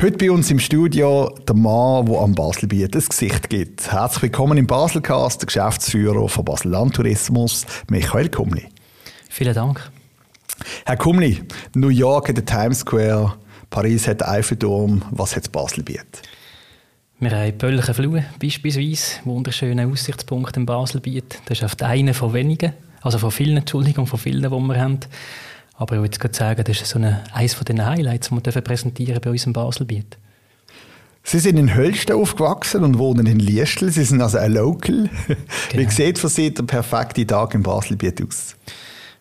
Heute bei uns im Studio der Mann, der am Baselbiet ein Gesicht gibt. Herzlich willkommen im Baselcast, der Geschäftsführer von Basel Landtourismus, Michael Kumli. Vielen Dank. Herr Kumli, New York hat den Times Square, Paris hat den Eiffelturm, was hat Baselbiet? Wir haben Bölchen Flue beispielsweise, wunderschöne Aussichtspunkt im Baselbiet. Das ist oft einer von wenigen, also von vielen, Entschuldigung, von vielen, die wir haben. Aber ich würde sagen, das ist so eine, eines von den Highlights, die wir präsentieren bei uns im Baselbiet. Sie sind in Hölsten aufgewachsen und wohnen in Liestl. Sie sind also ein Local. Genau. Wie sieht für Sie der perfekte Tag im Baselbiet aus?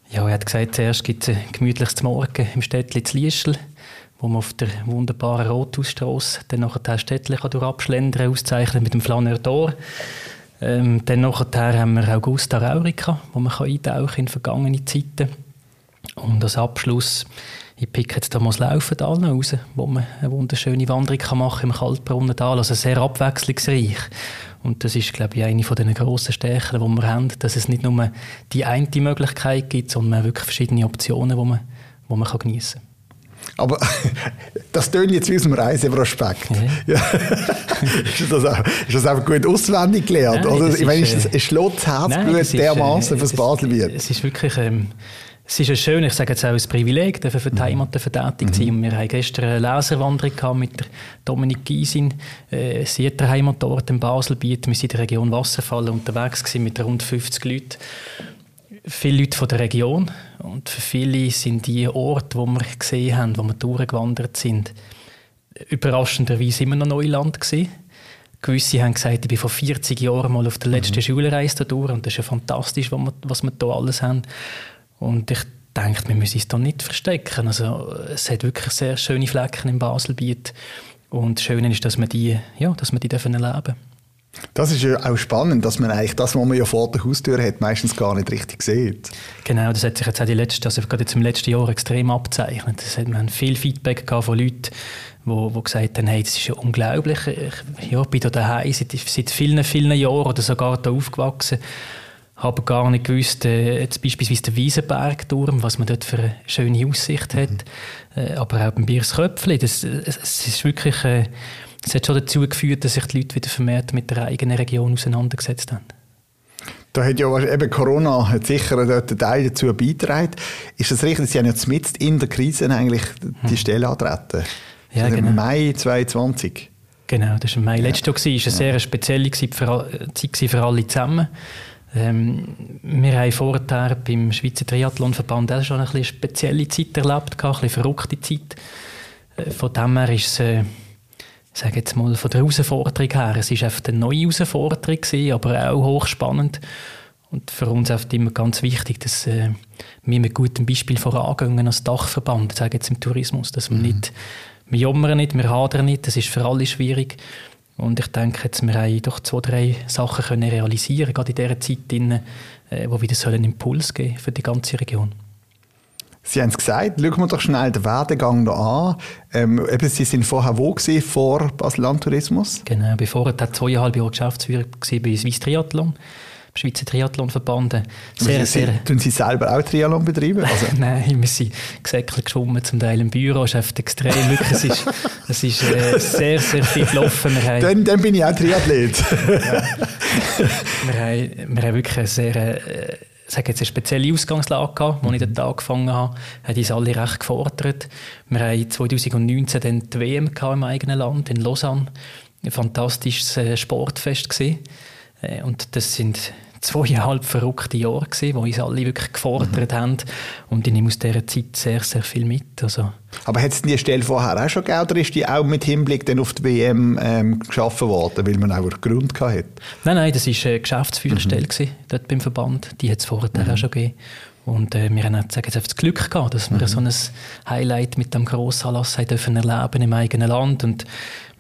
Ja, er hat gesagt, zuerst gibt es ein gemütliches Morgen im Städtchen zu Liestl, wo man auf der wunderbaren Rothausstrasse dann nachher das Städtchen durch abschlendern auszeichnen mit dem Flaneur Tor. Ähm, dann nachher haben wir Augusta Raurica, wo man eintauchen kann in vergangene Zeiten. Und als Abschluss, ich picke jetzt da mal das Laufental raus, wo man eine wunderschöne Wanderung machen kann im Kaltbrunnental, also sehr abwechslungsreich. Und das ist, glaube ich, eine von den grossen Stärken, die wir haben, dass es nicht nur die eine Möglichkeit gibt, sondern wirklich verschiedene Optionen, die man, die man geniessen kann. Aber das tönt jetzt wie aus dem Reiseprospekt. Ja. ist, das auch, ist das einfach gut auswendig gelernt? Nein, oder? Ich meine, ist das ein Schlotzherzblut dermaßen fürs Baselbiet? Es ist wirklich... Ähm, es ist ein schön, ich sage jetzt auch ein Privileg, für die mhm. Heimat tätig zu sein. Mhm. Wir haben gestern eine Leserwanderung mit der Dominik Gysin. Äh, sie hat einen Heimatort in Baselbiet. Wir sind in der Region Wasserfall unterwegs gewesen, mit rund 50 Leuten. Viele Leute von der Region. Und für viele sind die Orte, die wir gesehen haben, wo wir durchgewandert sind, überraschenderweise immer noch Neuland gewesen. Gewisse haben gesagt, ich bin vor 40 Jahren mal auf der letzten mhm. Schulreise durch und das ist ja fantastisch, was wir hier alles haben. Und ich denke, wir müssen es da nicht verstecken. Also, es hat wirklich sehr schöne Flecken im Baselbiet. Und das Schöne ist, dass wir die, ja, dass wir die dürfen erleben das ist ja auch spannend, dass man eigentlich das, was man ja vor der Haustür hat, meistens gar nicht richtig sieht. Genau, das hat sich jetzt auch die letzten, also gerade jetzt im letzten Jahr extrem abzeichnet. Das hat, man viel Feedback von Leuten, die, die gesagt haben, hey, das ist ja unglaublich. Ich ja, bin da daheim seit, seit vielen, vielen Jahren oder sogar da aufgewachsen habe gar nicht gewusst, äh, jetzt beispielsweise der Wiesenbergturm, was man dort für eine schöne Aussicht hat, mhm. äh, aber auch beim Biersköpfli, das, es, es ist wirklich, äh, es hat schon dazu geführt, dass sich die Leute wieder vermehrt mit der eigenen Region auseinandergesetzt haben. Da hat ja eben Corona hat sicher dort einen Teil dazu beigetragen. Ist das richtig? Sie haben jetzt mit in der Krise eigentlich die hm. Stelle antreten. Ja, genau. Im Mai 2020. Genau, das war im Mai letztes Jahr. Es war eine sehr spezielle Zeit für alle zusammen. Ähm, wir haben vorher beim Schweizer Triathlonverband auch schon eine spezielle Zeit erlebt, eine bisschen verrückte Zeit. Äh, von dem her ist es, äh, ich sage jetzt mal, von der Herausforderung her, es war einfach eine neue Herausforderung, gewesen, aber auch hochspannend. Und für uns ist immer ganz wichtig, dass äh, wir mit gutem Beispiel vorangehen als Dachverband, ich sage jetzt im Tourismus, dass wir mhm. nicht, wir jammern nicht, wir hadern nicht, das ist für alle schwierig, und ich denke, jetzt, wir haben doch zwei, drei Sachen können realisieren gerade in dieser Zeit, drin, äh, wo wieder einen Impuls geben für die ganze Region. Sie haben es gesagt, schauen wir doch schnell den Werdegang noch an. Ähm, eben, Sie sind vorher wo gewesen, vor Basel Landtourismus? Genau, bevor ich zweieinhalb Jahre Geschäftsführer bei Swiss Triathlon. Schweizer Triathlonverband. Sehr, Sie, sehr, tun Sie selber auch Triathlon betreiben? Also. Nein, wir sind gesäckelt geschwommen, zum Teil im Büro. Es ist extrem. Wirklich, es ist, es ist äh, sehr, sehr viel gelaufen. Dann, dann bin ich auch Triathlet. ja. wir, haben, wir haben wirklich eine sehr... Äh, sage jetzt eine spezielle Ausgangslage gehabt, als ich den Tag angefangen habe, hat uns alle recht gefordert. Wir haben 2019 dann die WM im eigenen Land, in Lausanne. Ein fantastisches äh, Sportfest gesehen. Äh, und das sind zweieinhalb verrückte Jahre gewesen, wo uns alle wirklich gefordert mhm. haben. Und ich nehme aus dieser Zeit sehr, sehr viel mit. Also. Aber hat es die Stelle vorher auch schon gegeben oder ist die auch mit Hinblick dann auf die WM ähm, geschaffen worden, weil man auch einen Grund hatte? Nein, nein, das war eine Geschäftsführerstelle mhm. Dort beim Verband. Die hat es vorher mhm. auch schon gegeben. Und äh, wir haben auch, sagen jetzt, das Glück gehabt, dass wir mhm. so ein Highlight mit dem Grossanlass haben dürfen erleben im eigenen Land. Und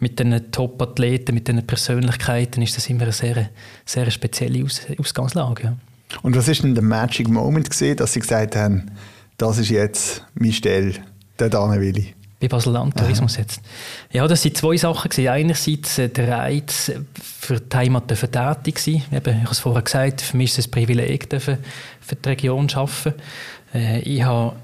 mit den Top-Athleten, mit den Persönlichkeiten ist das immer eine sehr, sehr spezielle Aus Ausgangslage. Ja. Und was ist denn der Magic Moment gesehen, dass Sie gesagt haben, das ist jetzt meine Stelle, der will ich? Bei Basel Land Tourismus jetzt. Ja, das sind zwei Sachen gewesen. Einerseits äh, der Reiz für die Heimat tätig sein. Eben, ich habe es vorher gesagt, für mich ist es ein Privileg, für die Region zu arbeiten. Äh, ich habe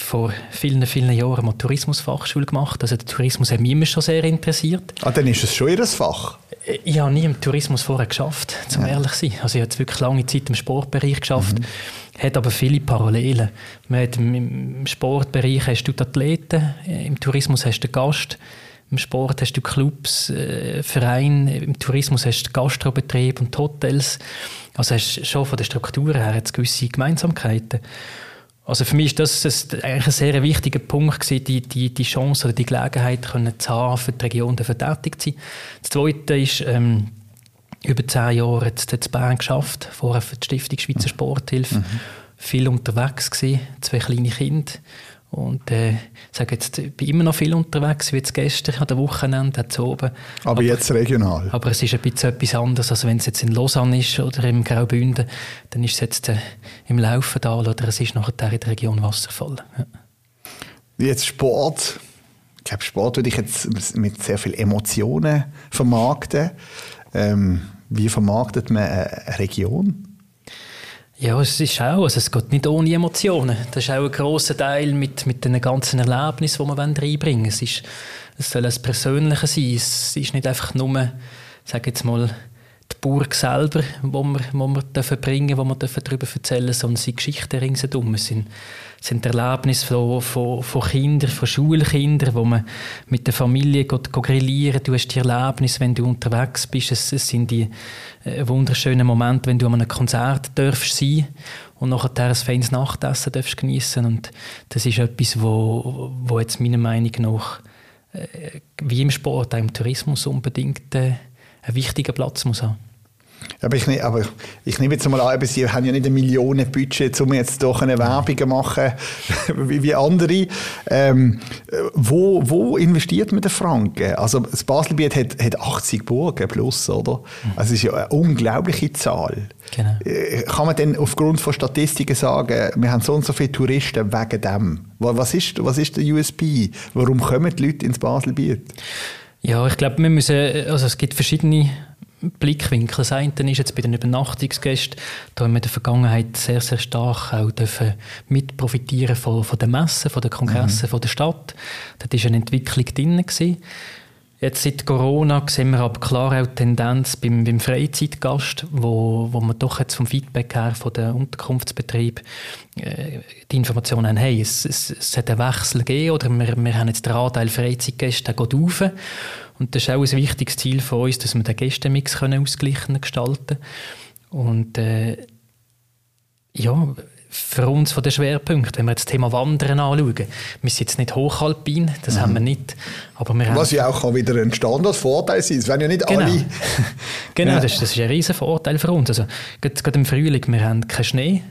vor vielen, vielen Jahren mal Tourismusfachschule gemacht. Also der Tourismus hat mich immer schon sehr interessiert. Ah, dann ist es schon Ihr Fach? Ich habe nie im Tourismus vorher geschafft, zum ja. ehrlich zu sein. Also ich habe wirklich lange Zeit im Sportbereich geschafft, mhm. hat aber viele Parallelen. Man hat Im Sportbereich hast du die Athleten, im Tourismus hast du den Gast, im Sport hast du Clubs, äh, Vereine, im Tourismus hast du Gastrobetrieb und Hotels. Also hast du schon von der Struktur her gewisse Gemeinsamkeiten. Also für mich ist das, das eigentlich ein sehr wichtiger Punkt gewesen, die, die, die Chance oder die Gelegenheit können zu haben, für die Region tätig zu sein. Das Zweite ist, ähm, über zehn Jahre jetzt in Bern geschafft, vorher für die Stiftung Schweizer Sporthilfe. Mhm. Viel unterwegs gewesen, zwei kleine Kinder. Und äh, ich sage jetzt, ich bin immer noch viel unterwegs, wie jetzt gestern an der Wochenende, heute oben. Aber, aber, jetzt regional? Aber es ist ein bisschen etwas anderes, als wenn es jetzt in Lausanne ist oder im Graubünden, dann ist es jetzt äh, im Laufendal oder es ist nachher in der Region Wasserfall. Ja. Jetzt Sport. Ich glaube, Sport würde ich jetzt mit sehr viel Emotionen vermarkten. Ähm, wie vermarktet man eine Region? Ja, es ist auch, also es geht nicht ohne Emotionen. Das ist auch ein grosser Teil mit, mit den ganzen Erlebnissen, die wir reinbringen wollen. Es, ist, es soll ein Persönliches sein. Es ist nicht einfach nur, sage jetzt mal, Burg selber, wo wir, wo wir dürfen bringen, wo wir dürfen darüber erzählen, sondern es sind Geschichten ringsherum. Es sind, sind Erlebnisse von, von, von Kindern, von Schulkindern, wo man mit der Familie geht, geht grillieren. Du hast die Erlebnisse, wenn du unterwegs bist. Es, es sind die äh, wunderschönen Momente, wenn du an einem Konzert darfst sein und nachher ein feines Nachtessen darfst geniessen. Und das ist etwas, wo, wo jetzt meiner Meinung nach äh, wie im Sport, auch im Tourismus unbedingt äh, einen wichtigen Platz muss haben. Aber ich, ne, aber ich nehme jetzt mal an, Sie haben ja nicht ein Millionenbudget, um jetzt doch eine Werbung zu machen wie, wie andere. Ähm, wo, wo investiert man den Franken? Also das Baselbiet hat, hat 80 Burgen plus, oder? Mhm. Also es ist ja eine unglaubliche Zahl. Genau. Äh, kann man denn aufgrund von Statistiken sagen, wir haben so und so viele Touristen wegen dem? Was ist, was ist der USB? Warum kommen die Leute ins Baselbiet? Ja, ich glaube, wir müssen, also es gibt verschiedene Blickwinkel. Das eine ist jetzt bei den Übernachtungsgästen, da haben wir in der Vergangenheit sehr, sehr stark auch dürfen mit profitieren von, von den Messen, von den Kongressen, mhm. von der Stadt. Da war eine Entwicklung drin. Gewesen. Jetzt seit Corona sehen wir aber klar auch die Tendenz beim, beim Freizeitgast, wo, wo wir doch jetzt vom Feedback her von den Unterkunftsbetrieb äh, die Informationen haben, hey, es, es, es hat einen Wechsel gegeben oder wir, wir haben jetzt den Anteil Freizeitgäste, der geht rauf. Und das ist auch ein wichtiges Ziel von uns, dass wir den Gästemix können ausgleichen gestalten Und äh, ja, für uns von den Schwerpunkten, wenn wir das Thema Wandern anschauen, wir sind jetzt nicht hochalpin, das mhm. haben wir nicht. Aber wir Was ja auch wieder ein Standardvorteil sein, es werden ja nicht genau. alle... genau, ja. Das, das, ist ein riesen Vorteil für uns. Also, gerade, gerade im Frühling, wir haben keinen Schnee,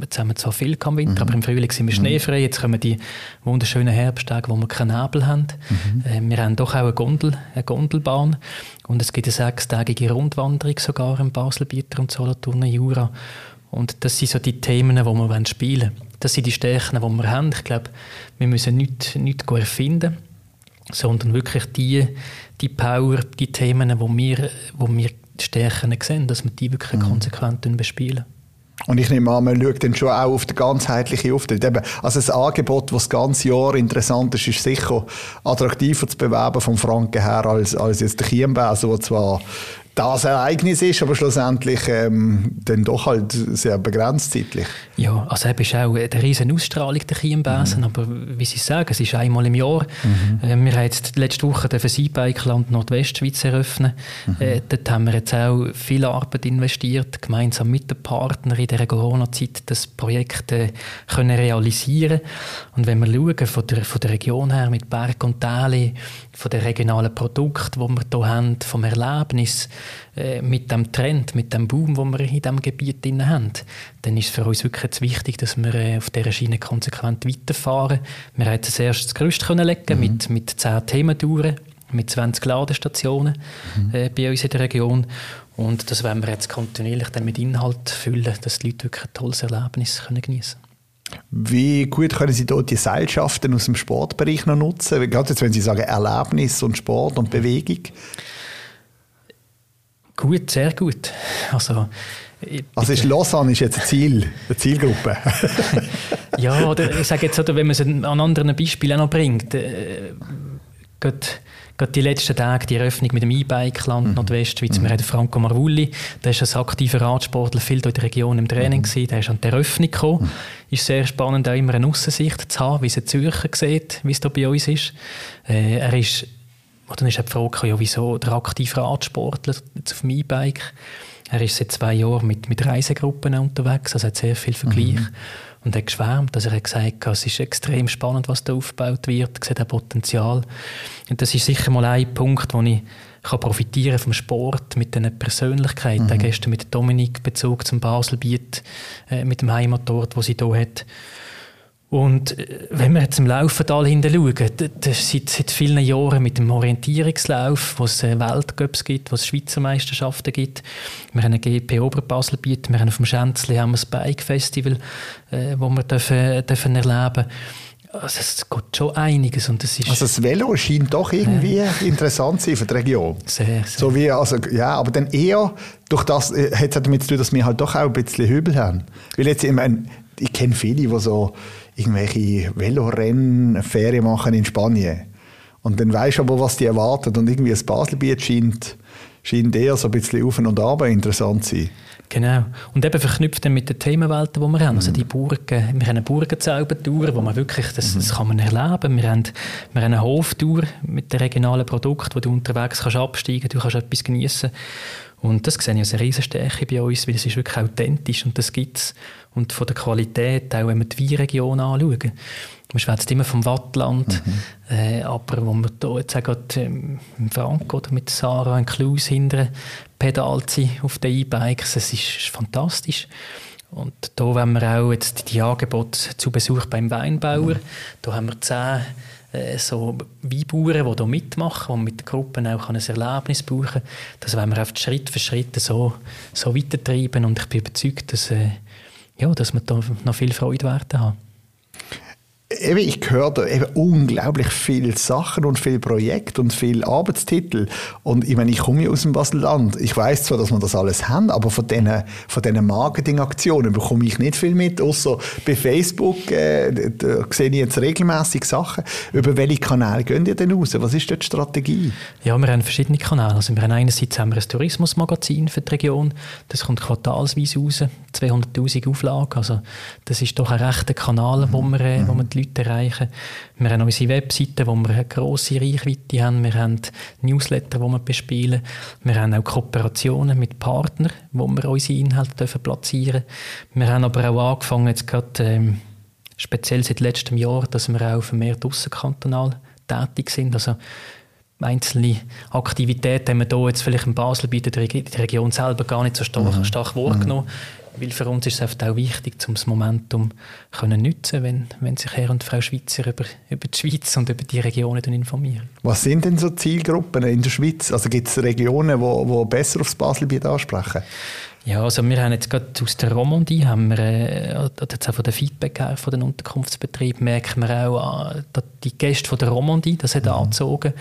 jetzt haben wir zwar viel im Winter, mhm. aber im Frühling sind wir mhm. schneefrei. Jetzt kommen die wunderschönen Herbsttage, wo wir keinen Nebel haben. Mhm. Äh, wir haben doch auch eine, Gondel, eine Gondelbahn und es gibt eine sechstägige Rundwanderung sogar im Baselbieter und Solothurner Jura. Und das sind so die Themen, die wir spielen wollen. Das sind die Stärken, die wir haben. Ich glaube, wir müssen nichts, nichts erfinden, sondern wirklich die, die Power, die Themen, wo wir, wo wir Stärken sehen, dass wir die wirklich mhm. konsequent bespielen. Und ich nehme an, man schaut dann schon auch auf den ganzheitlichen Auftritt. Eben, also das Angebot, das das ganze Jahr interessant ist, ist sicher attraktiver zu bewerben vom Franken her als, als jetzt der Chiembaus, der zwar das Ereignis ist, aber schlussendlich ähm, dann doch halt sehr begrenzt zeitlich. Ja, also eben ist auch eine riesen Ausstrahlung der Chiembesen, mhm. aber wie Sie sagen, es ist einmal im Jahr. Mhm. Äh, wir haben jetzt letzte Woche den Seabikeland Nordwestschweiz eröffnet. Mhm. Äh, dort haben wir jetzt auch viel Arbeit investiert, gemeinsam mit den Partnern in dieser Corona-Zeit das Projekt äh, können realisieren Und wenn wir schauen, von der, von der Region her mit Berg und Täle, von den regionalen Produkten, die wir hier haben, vom Erlebnis, äh, mit dem Trend, mit dem Boom, den wir in diesem Gebiet haben, dann ist es für uns wirklich wichtig, dass wir äh, auf dieser Schiene konsequent weiterfahren. Wir haben als erstes das Gerüst können legen mhm. mit, mit 10 Thementouren, mit 20 Ladestationen mhm. äh, bei uns in der Region. Und das werden wir jetzt kontinuierlich dann mit Inhalt füllen, dass die Leute wirklich ein tolles Erlebnis können geniessen können. Wie gut können Sie dort die Seilschaften aus dem Sportbereich noch nutzen? Gerade jetzt, wenn Sie sagen Erlebnis und Sport und Bewegung. Gut, sehr gut. Also Also ist Lausanne ist jetzt ein Ziel, eine Zielgruppe? ja, oder ich sage jetzt, oder wenn man es an anderen Beispielen noch bringt, äh, gerade die letzten Tage die Eröffnung mit dem E-Bike-Land mhm. Nordwestschweiz. Mhm. Wir haben Franco Marvulli, der ist ein aktiver Radsportler, viel in der Region im Training mhm. gewesen. Der ist an die Eröffnung gekommen. Mhm. Ist sehr spannend, auch immer eine Aussicht zu haben, wie es in Zürcher sieht, wie es da bei uns ist. Äh, er ist, dann ist die Frage, ja, wieso der aktive Radsportler jetzt auf dem E-Bike? Er ist seit zwei Jahren mit, mit Reisegruppen unterwegs, also hat sehr viel Vergleich. Mhm und hat geschwärmt. Also er hat gesagt, es ist extrem spannend, was da aufgebaut wird, er sieht ein Potenzial. Und das ist sicher mal ein Punkt, wo ich kann profitieren vom Sport mit den Persönlichkeiten. Mhm. Gestern mit Dominik Bezug zum Baselbiet, äh, mit dem Heimatort, wo sie hier hat. Und äh, wenn wir jetzt im Laufental hinten schauen, das seit, seit vielen Jahren mit dem Orientierungslauf, wo es äh, Weltcups gibt, wo es Schweizer Meisterschaften gibt. Wir haben ein GP Oberbaselbiet, wir haben auf dem Schänzli haben wir das Bike Festival, äh, wo wir dürfen, dürfen erleben also es geht schon einiges und das ist also das Velo scheint doch irgendwie ja. interessant zu sein für die Region. Sehr, sehr. So wie, also, ja, aber dann eher durch das hat es damit zu tun, dass wir halt doch auch ein bisschen Hübel haben. Weil jetzt, ich, meine, ich kenne viele, die so irgendwelche Velorennen, Ferien machen in Spanien. Und dann weisst du aber, was die erwartet. Und irgendwie das Baselbiet scheint, scheint eher so ein bisschen auf und ab interessant zu sein. Genau. Und eben verknüpft dann mit den Themenwelten, die wir haben. Also mhm. die Burgen, wir haben eine Burgenzaubertour, wo man wirklich, das, das kann man erleben. Wir haben, wir haben eine Hoftour mit den regionalen Produkten, wo du unterwegs kannst absteigen, du kannst etwas geniessen. Und das sehe ich als eine Riesenstärke bei uns, weil es ist wirklich authentisch und das gibt es. Und von der Qualität, auch wenn wir die Weinregion anschauen. Man schwätzt immer vom Wattland, mhm. äh, aber wo wir hier jetzt auch gerade ähm, Frank oder mit Sarah ein Klaus hinten pedalt sie auf den E-Bikes, es ist fantastisch. Und da haben wir auch jetzt die Angebote zu Besuch beim Weinbauer. Mhm. Da haben wir zehn äh, so Weinbauern, die hier mitmachen und mit den Gruppen auch ein Erlebnis brauchen. Das wollen wir Schritt für Schritt so, so weitertreiben und ich bin überzeugt, dass, äh, ja, dass wir da noch viel Freude werden haben eben, ich höre da eben unglaublich viele Sachen und viele Projekte und viele Arbeitstitel. Und ich meine, ich komme ja aus dem Baselland. Ich weiß zwar, dass wir das alles haben, aber von diesen, von diesen Marketingaktionen bekomme ich nicht viel mit, außer bei Facebook äh, da sehe ich jetzt regelmäßig Sachen. Über welche Kanäle gehen ihr denn raus? Was ist dort die Strategie? Ja, wir haben verschiedene Kanäle. Also wir haben einerseits haben wir ein Tourismusmagazin für die Region. Das kommt quartalsweise raus. 200'000 Auflagen. Also das ist doch ein rechter Kanal, mhm. wo, äh, wo wir die Leute erreichen. Wir haben unsere Webseite, wo wir eine grosse Reichweite haben. Wir haben Newsletter, die wir bespielen. Wir haben auch Kooperationen mit Partnern, wo wir unsere Inhalte dürfen platzieren Wir haben aber auch angefangen, jetzt gerade, ähm, speziell seit letztem Jahr, dass wir auch vermehrt ausserkantonal tätig sind. Also einzelne Aktivitäten haben wir hier jetzt vielleicht in Basel bei der Region selber gar nicht so stark, mhm. stark wahrgenommen. Weil für uns ist es auch wichtig, um das Momentum können nutzen wenn, wenn sich Herr und Frau Schweizer über, über die Schweiz und über die Regionen informieren. Was sind denn so Zielgruppen in der Schweiz? Also gibt es Regionen, die wo, wo besser aufs Baselbiet ansprechen? Ja, also wir haben jetzt gerade aus der Romandie, haben wir, äh, jetzt auch von den Feedback her von den Unterkunftsbetrieben, merken wir auch, äh, dass die Gäste von der Romandie, das hat mhm. angezogen.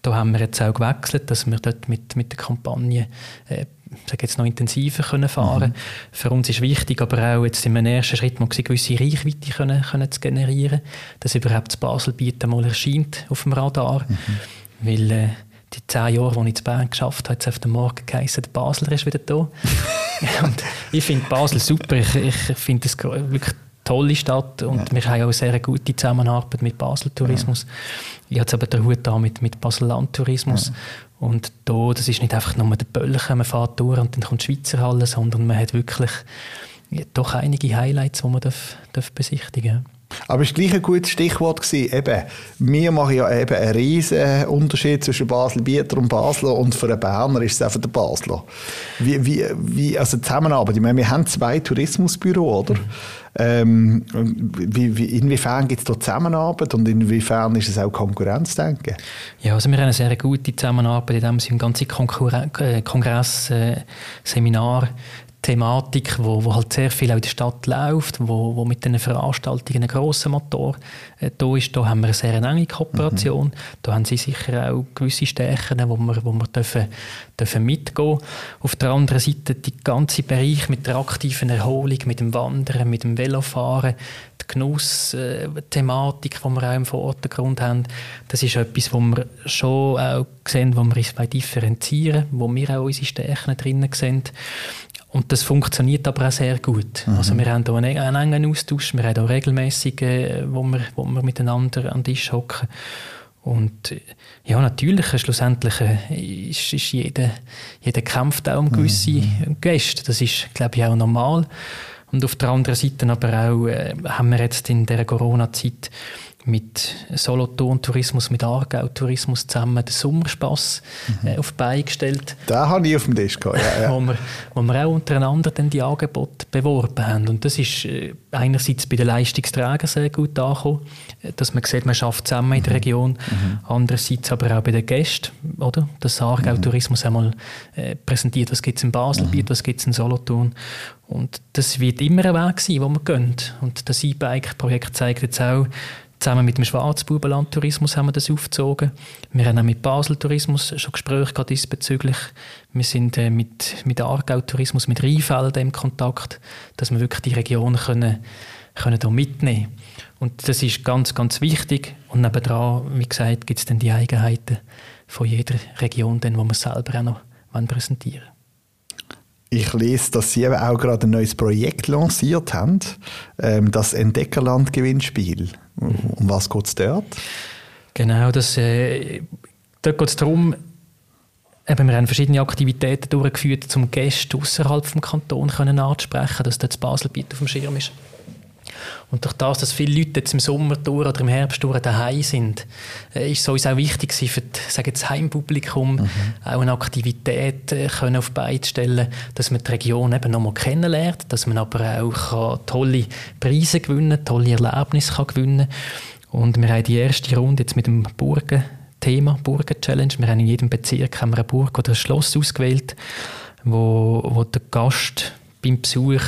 Da haben wir jetzt auch gewechselt, dass wir dort mit, mit der Kampagne äh, sage jetzt noch intensiver können fahren. Mhm. Für uns ist wichtig, aber auch jetzt in einem ersten Schritt mal gewisse Reichweite können, können zu generieren, dass überhaupt das Baselbiet einmal erscheint auf dem Radar, mhm. weil äh, die zehn Jahre, die ich in Bern geschafft habe, hat es auf den Morgen geheißen, der Basler ist wieder da. und ich finde Basel super, ich, ich finde es wirklich tolle Stadt und ja. wir haben auch eine sehr gute Zusammenarbeit mit Basel Tourismus. Ja. Ich habe aber den Hut da mit, mit Basel Landtourismus ja. Und da, das ist nicht einfach nur der Bölchen, man fährt durch und dann kommt die Schweizer Halle, sondern man hat wirklich doch einige Highlights, die man darf, darf besichtigen darf. Aber es war gleich ein gutes Stichwort. Eben, wir machen ja eben einen riesen Unterschied zwischen Basel-Bieter und Basler und für einen Berner ist es einfach der Basler. Wie, wie, wie, also Zusammenarbeit, ich meine, wir haben zwei Tourismusbüros, oder? Mhm. Ähm, wie, wie, inwiefern gibt es da Zusammenarbeit und inwiefern ist es auch Konkurrenzdenken? Ja, also wir haben eine sehr gute Zusammenarbeit, in dem Sinne ganze Konkurren äh, Kongress, äh, Seminar, Thematik, wo, wo halt sehr viel auch in der Stadt läuft, wo, wo mit den Veranstaltungen ein grosser Motor äh, da ist. Da haben wir eine sehr enge Kooperation. Mhm. Da haben sie sicher auch gewisse Stärken, wo wir, wo wir dürfen, dürfen mitgehen. Auf der anderen Seite die ganze Bereich mit der aktiven Erholung, mit dem Wandern, mit dem Velofahren, die Genuss-Thematik, die wir auch im Vordergrund haben, das ist etwas, wo wir schon auch sehen, wo wir uns differenzieren, wo wir auch unsere Stärken drinnen sehen. Und das funktioniert aber auch sehr gut. Mhm. Also wir haben hier einen, einen engen Austausch, wir haben auch regelmäßig, äh, wo, wir, wo wir miteinander an den Tisch hocken. Und äh, ja, natürlich, äh, schlussendlich ist, ist jeder, jeder kämpft auch um gewisse mhm. Gäste. Das ist, glaube ich, auch normal. Und auf der anderen Seite aber auch äh, haben wir jetzt in der Corona-Zeit mit Solothurn-Tourismus, mit Aargau-Tourismus zusammen den Sommerspass mhm. äh, auf die Beine gestellt. Da habe ich auf dem Tisch gehabt, ja, ja. wo, wir, wo wir auch untereinander dann die Angebote beworben haben. Und das ist äh, einerseits bei den Leistungsträgern sehr gut angekommen, äh, dass man sieht, man schafft zusammen in der mhm. Region. Mhm. Andererseits aber auch bei den Gästen, oder? Das Aargau-Tourismus mhm. einmal äh, präsentiert, was gibt es in Baselbiet, mhm. was gibt es in Solothurn. Und das wird immer ein Weg sein, wo man gehen. Und das E-Bike-Projekt zeigt jetzt auch, Zusammen mit dem Schwarzbubenland Tourismus haben wir das aufgezogen. Wir haben auch mit Basel Tourismus schon Gespräche diesbezüglich. Wir sind äh, mit, mit Aargau Tourismus, mit Rheinfelden im Kontakt, dass wir wirklich die Regionen können, können hier mitnehmen Und das ist ganz, ganz wichtig. Und nebenan, wie gesagt, gibt es dann die Eigenheiten von jeder Region, die wir selber auch noch präsentieren wollen. Ich lese, dass Sie eben auch gerade ein neues Projekt lanciert haben, ähm, das Entdeckerland-Gewinnspiel. Um was geht es dort? Genau, das, äh, dort geht es darum, Eben, wir haben verschiedene Aktivitäten durchgeführt, um Gäste außerhalb des Kantons anzusprechen, dass dort das Baselbiet auf dem Schirm ist. Und durch das, dass viele Leute jetzt im Sommer durch oder im Herbst durch daheim sind, äh, ist es uns auch wichtig für das Heimpublikum mhm. auch eine Aktivität äh, können auf Beine stellen, dass man die Region eben noch mal kennenlernt, dass man aber auch tolle Preise gewinnen, tolle Erlebnisse kann gewinnen. Und wir haben die erste Runde jetzt mit dem Burgen Thema Burgen Challenge. Wir haben in jedem Bezirk haben wir eine Burg oder ein Schloss ausgewählt, wo, wo der Gast beim Besuch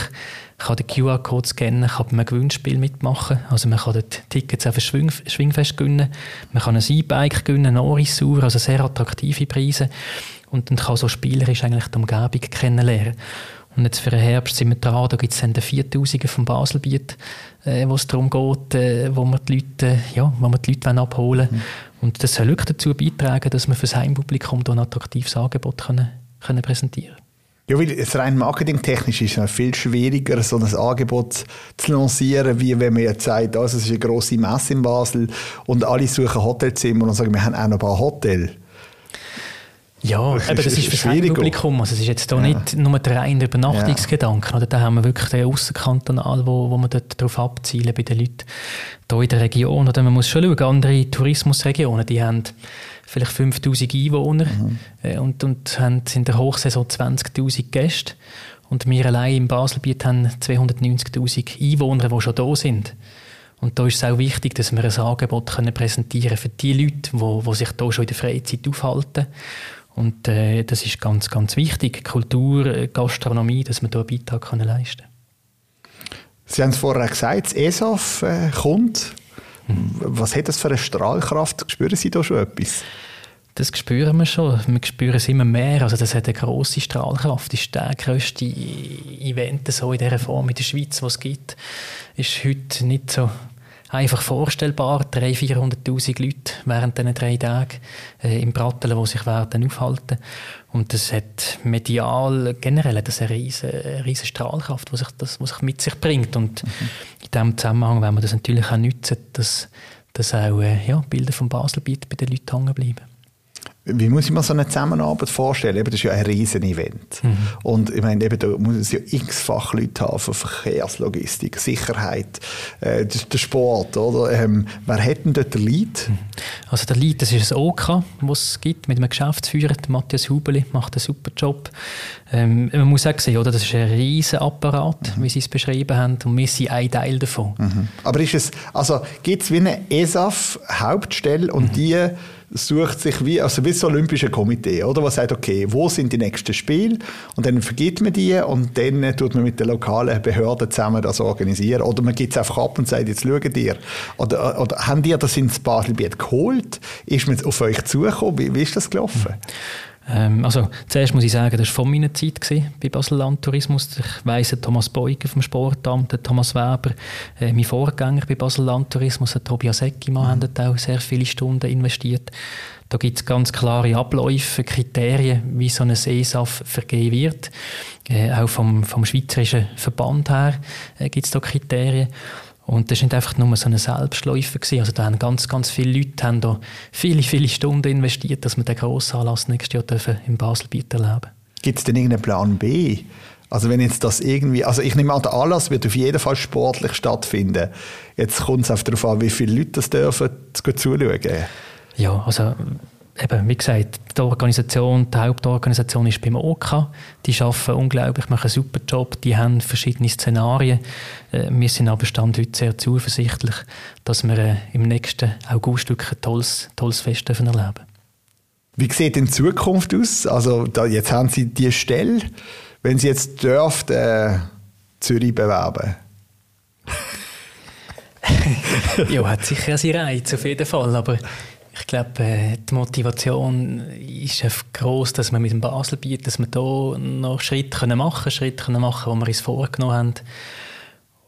kann den QR-Code scannen, kann beim Gewinnspiel mitmachen. Also man kann dort Tickets auf ein Schwing Schwingfest gewinnen, man kann ein E-Bike gewinnen, eine Orisuhr, also sehr attraktive Preise. Und dann kann so spielerisch eigentlich die Umgebung kennenlernen. Und jetzt für den Herbst sind wir dran, da gibt es dann den 4000er vom Baselbiet, äh, wo es darum geht, äh, wo wir die Leute, ja, wo wir die Leute abholen. Mhm. Und das soll wirklich dazu beitragen, dass wir für das Heimpublikum ein attraktives Angebot können, können präsentieren können. Ja, weil es rein marketingtechnisch ist es viel schwieriger, so ein Angebot zu lancieren, wie wenn man jetzt sagt, also es ist eine grosse Messe in Basel und alle suchen Hotelzimmer und sagen, wir haben auch noch ein paar Hotels. Ja, aber das ist, ist für das Publikum. Also es ist jetzt hier ja. nicht nur der reine Übernachtungsgedanke. Ja. Da haben wir wirklich den Aussenkantonal, wo, wo wir darauf abzielen bei den Leuten hier in der Region. Oder man muss schon schauen, andere Tourismusregionen, die haben vielleicht 5000 Einwohner mhm. Äh, und, und haben in der Hochsaison 20.000 Gäste. Und wir allein im Baselbiet haben 290.000 Einwohner, die schon da sind. Und da ist es auch wichtig, dass wir ein Angebot können präsentieren für die Leute, die, die sich hier schon in der Freizeit aufhalten. Und äh, das ist ganz, ganz wichtig. Kultur, äh, Gastronomie, dass wir hier einen Beitrag können leisten können. Sie haben es vorher gesagt, das ESAF äh, kommt. Was hat das für eine Strahlkraft? Spüren Sie da schon etwas? Das spüren wir schon. Wir spüren es immer mehr. Also das hat eine grosse Strahlkraft. Das ist der grösste Event so in dieser Form in der Schweiz, was es gibt. Ist heute nicht so einfach vorstellbar. 300.000, 400.000 Leute während diesen drei Tagen äh, im Bratteln, die sich werden aufhalten. Und das hat medial generell das eine riesige, riesige Strahlkraft, die sich, das, was sich mit sich bringt. Und mhm. in diesem Zusammenhang wenn wir das natürlich auch nutzen, dass, dass auch äh, ja, Bilder von Baselbiet bei den Leuten hängen bleiben. Wie muss ich mir so eine Zusammenarbeit vorstellen? Eben, das ist ja ein Riesen-Event. Mhm. Und ich meine, eben, da muss es ja x-fach Leute haben für Verkehrslogistik, Sicherheit, äh, der Sport, oder? Ähm, wer hat denn dort den Lead? Mhm. Also der Lead, das ist ein OK, was es gibt, mit einem Geschäftsführer, Matthias Hubeli, macht einen super Job. Ähm, man muss auch sehen, oder? das ist ein riesen Apparat, mhm. wie Sie es beschrieben haben, und wir sind ein Teil davon. Mhm. Aber ist es, also gibt es wie eine ESAF-Hauptstelle und mhm. die sucht sich wie, also wie das Olympische Komitee, oder? Was sagt, okay, wo sind die nächsten Spiele? Und dann vergibt man die und dann tut man mit den lokalen Behörden zusammen das organisieren. Oder man gibt es einfach ab und sagt, jetzt schaut ihr. Oder, oder haben die das ins Baselbiet geholt? Ist man auf euch zugekommen? Wie, wie ist das gelaufen? Ähm, also zuerst muss ich sagen, das war vor meiner Zeit gewesen, bei Basel Land Tourismus. Ich weiss, Thomas Beuger vom Sportamt, Thomas Weber, äh, mein Vorgänger bei Basel Land Tourismus, Tobias Eckimann, mhm. haben auch sehr viele Stunden investiert. Da gibt es ganz klare Abläufe, Kriterien, wie so eine CESAF vergeben wird. Äh, auch vom, vom Schweizerischen Verband her äh, gibt es da Kriterien. Und das war nicht einfach nur so eine Selbstläufe. Gewesen. Also da haben ganz, ganz viele Leute haben da viele, viele Stunden investiert, dass wir den grossen Anlass nächstes Jahr dürfen im Baselbiet erleben Gibt es denn irgendeinen Plan B? Also wenn jetzt das irgendwie, also ich nehme an, der Anlass wird auf jeden Fall sportlich stattfinden. Jetzt kommt es darauf an, wie viele Leute das dürfen zuschauen. Ja, also eben, wie gesagt, die Organisation, die Hauptorganisation ist beim OK. Die arbeiten unglaublich, machen einen super Job, die haben verschiedene Szenarien. Äh, wir sind aber Stand heute sehr zuversichtlich, dass wir äh, im nächsten August wirklich ein tolles, tolles Fest erleben dürfen. Wie sieht in Zukunft aus? Also da, jetzt haben Sie die Stelle, wenn Sie jetzt dürft, äh, Zürich bewerben. ja, hat sicher seinen Reiz auf jeden Fall, aber ich glaube, äh, die Motivation ist groß, dass wir mit dem Basel bieten, dass wir da noch Schritte machen können, Schritte können machen, die wir uns vorgenommen haben.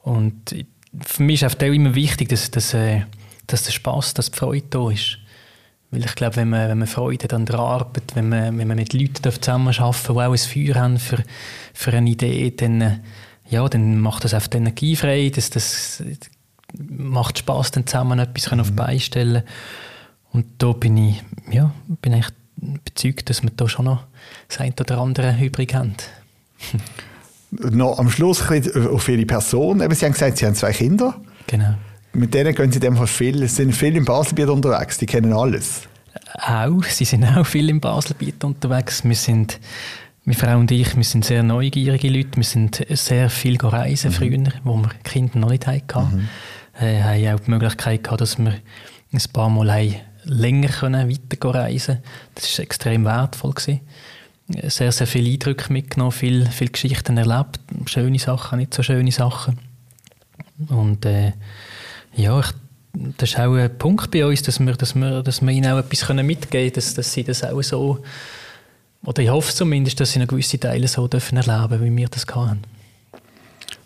Und für mich ist auch immer wichtig, dass, dass, äh, dass der Spaß, dass die Freude da ist. Weil ich glaube, wenn man, wenn man Freude hat an der Arbeit, wenn man, wenn man mit Leuten zusammenarbeiten die auch ein Feuer haben für, für eine Idee, dann, äh, ja, dann macht das einfach die Energie frei, das, das macht Spaß, dann zusammen etwas mhm. auf die Beine stellen und da bin ich, ja, bin ich überzeugt, dass wir da schon noch das eine oder andere übrig haben. noch am Schluss auf Ihre Person. Eben, Sie haben gesagt, Sie haben zwei Kinder. Genau. Mit denen gehen Sie dem Fall viel, sind viel im Baselbiet unterwegs, die kennen alles. Auch, sie sind auch viel im Baselbiet unterwegs. Wir sind, meine Frau und ich, wir sind sehr neugierige Leute. Wir sind sehr viel reisen mhm. früher, wo wir Kinder noch nicht hatten. Mhm. Äh, haben auch die Möglichkeit gehabt, dass wir ein paar Mal länger können weiter reisen Das war extrem wertvoll. Gewesen. Sehr, sehr viele Eindrücke mitgenommen, viele, viele Geschichten erlebt, schöne Sachen, nicht so schöne Sachen. Und äh, ja, ich, das ist auch ein Punkt bei uns, dass wir, dass wir, dass wir ihnen auch etwas mitgeben können, dass, dass sie das auch so, oder ich hoffe zumindest, dass sie eine gewisse Teile so dürfen erleben, wie wir das hatten.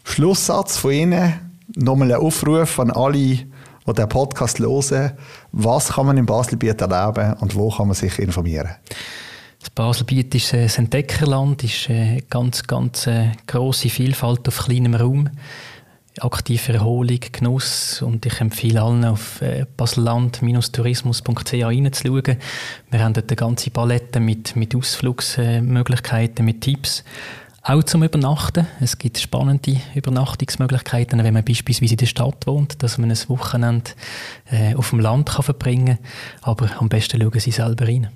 Schlusssatz von Ihnen, nochmal ein Aufruf an alle die den Podcast hören, was kann man im Baselbiet erleben und wo kann man sich informieren? Das Baselbiet ist ein Entdeckerland, ist eine ganz, ganz äh, grosse Vielfalt auf kleinem Raum. Aktive Erholung, Genuss und ich empfehle allen auf äh, baselland-tourismus.ch reinzuschauen. Wir haben dort eine ganze Palette mit, mit Ausflugsmöglichkeiten, mit Tipps auch zum Übernachten. Es gibt spannende Übernachtungsmöglichkeiten, wenn man beispielsweise in der Stadt wohnt, dass man ein Wochenende äh, auf dem Land kann verbringen kann. Aber am besten schauen Sie selber rein.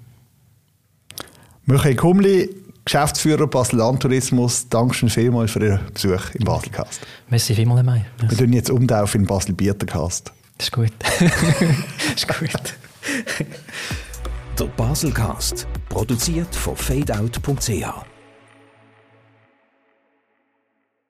Michael Kumli, Geschäftsführer Basel Landtourismus, danke schön vielmals für Ihren Besuch im Baselcast. Merci vielmals, Mai. Wir tun jetzt umtaufen in Basel Biertercast. Das ist gut. das ist gut. Der Baselcast, produziert von fadeout.ch